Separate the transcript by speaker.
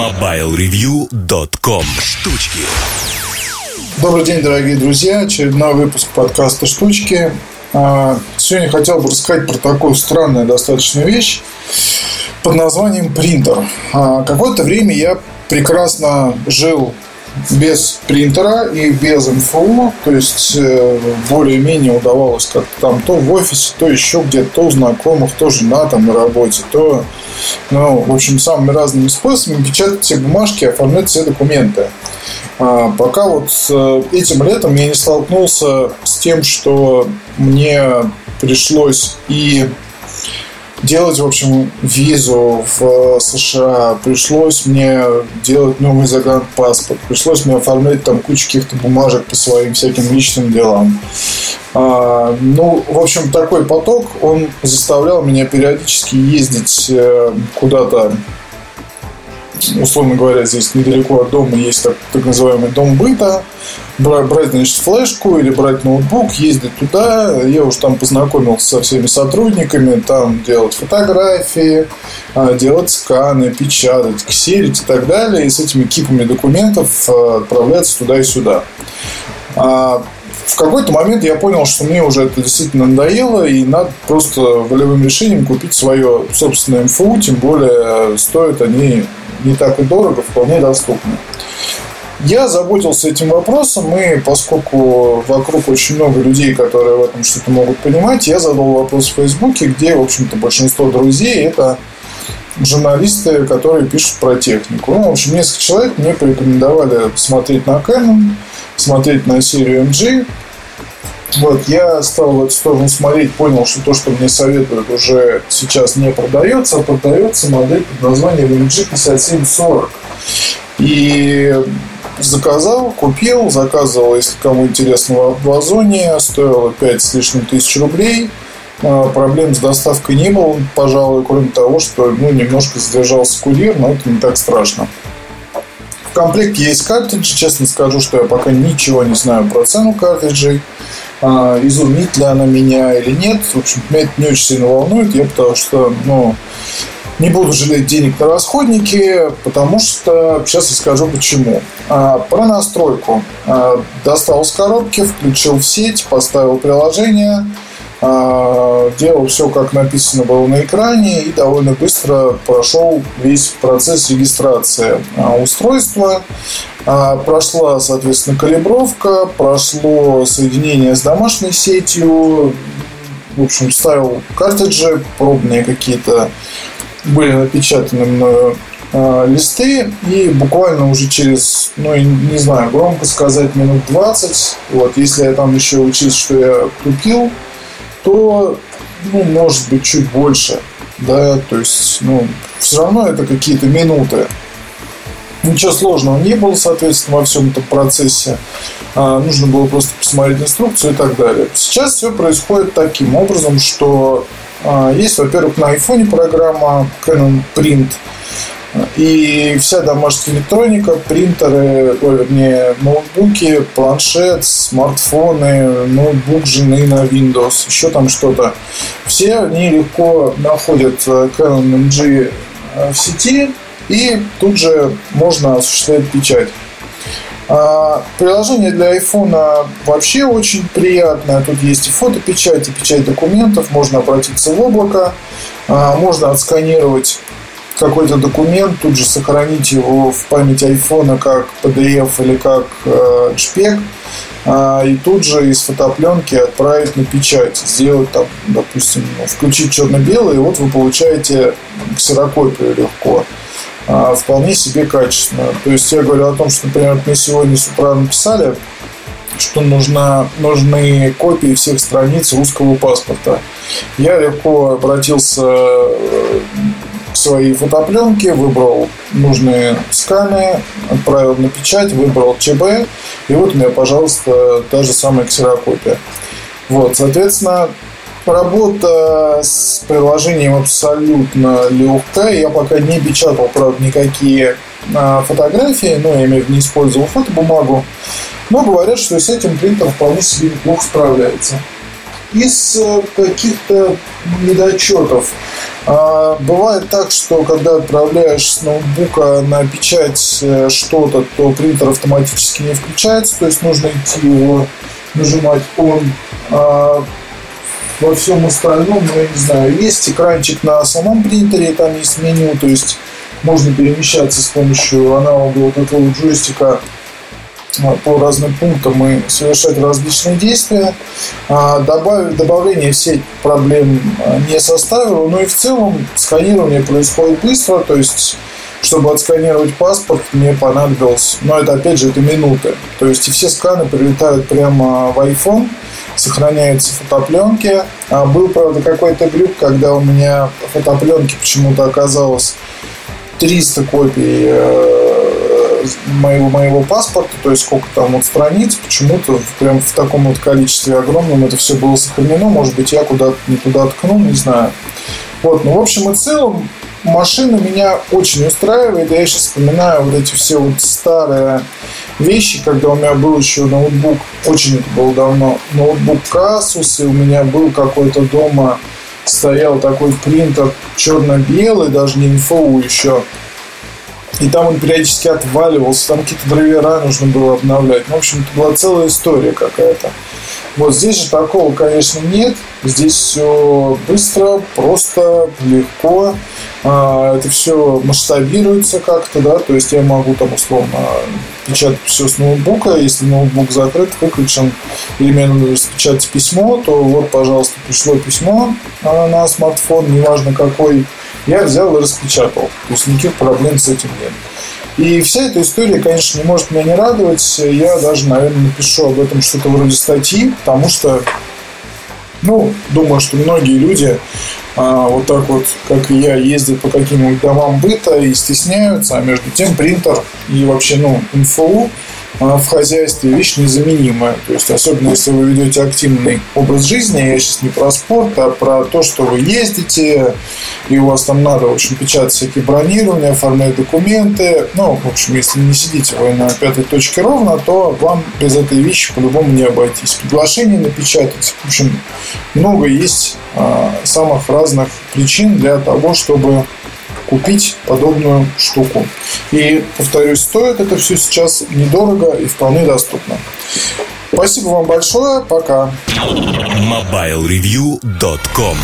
Speaker 1: MobileReview.com Штучки
Speaker 2: Добрый день, дорогие друзья. Очередной выпуск подкаста «Штучки». А, сегодня хотел бы рассказать про такую странную достаточно вещь под названием принтер. А, какое-то время я прекрасно жил без принтера и без МФУ, то есть э, более-менее удавалось как-то там то в офисе, то еще где-то, то у знакомых, то жена там на работе, то, ну, в общем, самыми разными способами печатать все бумажки, оформлять все документы. А пока вот э, этим летом я не столкнулся с тем, что мне пришлось и делать, в общем, визу в США, пришлось мне делать новый загранпаспорт, пришлось мне оформлять там кучу каких-то бумажек по своим всяким личным делам. А, ну, в общем, такой поток, он заставлял меня периодически ездить э, куда-то условно говоря, здесь недалеко от дома есть так, так называемый дом быта, брать, значит, флешку или брать ноутбук, ездить туда. Я уже там познакомился со всеми сотрудниками, там делать фотографии, а, делать сканы, печатать, ксерить и так далее. И с этими кипами документов а, отправляться туда и сюда. В какой-то момент я понял, что мне уже это действительно надоело, и надо просто волевым решением купить свое собственное МФУ, тем более стоят они не так и дорого, вполне доступны. Я заботился этим вопросом, и поскольку вокруг очень много людей, которые в этом что-то могут понимать, я задал вопрос в Фейсбуке, где, в общем-то, большинство друзей – это журналисты, которые пишут про технику. Ну, в общем, несколько человек мне порекомендовали посмотреть на Canon, смотреть на серию MG. Вот, я стал в эту сторону смотреть, понял, что то, что мне советуют, уже сейчас не продается, а продается модель под названием MG 5740. И заказал, купил, заказывал, если кому интересно, в Озоне, стоило 5 с лишним тысяч рублей. А, проблем с доставкой не было, пожалуй, кроме того, что ну, немножко задержался курьер, но это не так страшно. В комплекте есть картриджи. Честно скажу, что я пока ничего не знаю про цену картриджей. А, изумит ли она меня или нет. В общем, меня это не очень сильно волнует. Я потому что, ну, не буду жалеть денег на расходники, потому что сейчас я скажу почему. А, про настройку. А, достал с коробки, включил в сеть, поставил приложение – делал все, как написано было на экране, и довольно быстро прошел весь процесс регистрации а, устройства. А, прошла, соответственно, калибровка, прошло соединение с домашней сетью, в общем, ставил картриджи, пробные какие-то были напечатаны мною листы. И буквально уже через, ну, не знаю, громко сказать, минут 20, вот, если я там еще учить, что я купил, то, ну, может быть, чуть больше, да, то есть, ну, все равно это какие-то минуты. Ничего сложного не было, соответственно, во всем этом процессе. А, нужно было просто посмотреть инструкцию и так далее. Сейчас все происходит таким образом, что а, есть, во-первых, на iPhone программа Canon Print – и вся домашняя электроника, принтеры, ой, вернее, ноутбуки, планшет, смартфоны, ноутбук жены на Windows, еще там что-то. Все они легко находят э, Canon MG э, в сети, и тут же можно осуществлять печать. А, приложение для iPhone вообще очень приятное. Тут есть и фотопечать, и печать документов. Можно обратиться в облако. А, можно отсканировать какой-то документ, тут же сохранить его в память айфона как PDF или как э, JPEG, э, и тут же из фотопленки отправить на печать, сделать там, допустим, ну, включить черно-белый, и вот вы получаете ксерокопию легко. Э, вполне себе качественно. То есть я говорю о том, что, например, мне сегодня с утра написали, что нужна, нужны копии всех страниц русского паспорта. Я легко обратился э, свои фотопленки, выбрал нужные сканы, отправил на печать, выбрал ЧБ, и вот у меня, пожалуйста, та же самая ксерокопия. Вот, соответственно, работа с приложением абсолютно легкая. Я пока не печатал, правда, никакие а, фотографии, но я имею в виду не использовал фотобумагу. Но говорят, что с этим принтер вполне себе неплохо справляется. Из э, каких-то недочетов А, бывает так, что когда отправляешь с ноутбука на печать э, что-то, то принтер автоматически не включается, то есть нужно идти его нажимать он. А во всем остальном, ну, я не знаю, есть экранчик на самом принтере, там есть меню, то есть можно перемещаться с помощью аналога вот этого джойстика по разным пунктам и совершать различные действия. А, добавить, добавление в сеть проблем а, не составило, но и в целом сканирование происходит быстро, то есть чтобы отсканировать паспорт, мне понадобилось, но это опять же это минуты. То есть и все сканы прилетают прямо в iPhone, сохраняются фотопленки. А был, правда, какой-то глюк, когда у меня фотопленки почему-то оказалось 300 копий э, моего, моего паспорта, то есть сколько там вот страниц, почему-то прям в таком вот количестве огромном это все было сохранено. Может быть, я куда-то не туда ткнул, не знаю. Вот, ну, в общем и целом, машина меня очень устраивает. Я сейчас вспоминаю вот эти все вот старые вещи, когда у меня был еще ноутбук, очень это было давно, ноутбук Asus, и у меня был какой-то дома стоял такой принтер черно-белый, даже не инфоу еще. И там он периодически отваливался, там какие-то драйвера нужно было обновлять. Ну, в общем, это была целая история какая-то. Вот здесь же такого, конечно, нет. Здесь все быстро, просто, легко. А, это все масштабируется как-то, да, то есть я могу там условно печатать все с ноутбука, если ноутбук закрыт, выключен, или мне нужно распечатать письмо, то вот, пожалуйста, пришло письмо на смартфон, неважно какой, я взял и распечатал. То есть никаких проблем с этим нет. И вся эта история, конечно, не может меня не радовать. Я даже, наверное, напишу об этом что-то вроде статьи, потому что, ну, думаю, что многие люди а, вот так вот, как и я, ездят по каким-нибудь домам быта и стесняются, а между тем принтер и вообще, ну, инфу в хозяйстве вещь незаменимая. То есть, особенно если вы ведете активный образ жизни, я сейчас не про спорт, а про то, что вы ездите, и у вас там надо, в общем, печатать всякие бронирования, оформлять документы. Ну, в общем, если не сидите вы на пятой точке ровно, то вам без этой вещи по-любому не обойтись. Приглашение напечатать. В общем, много есть а, самых разных причин для того, чтобы купить подобную штуку. И, повторюсь, стоит это все сейчас недорого и вполне доступно. Спасибо вам большое. Пока.
Speaker 1: MobileReview.com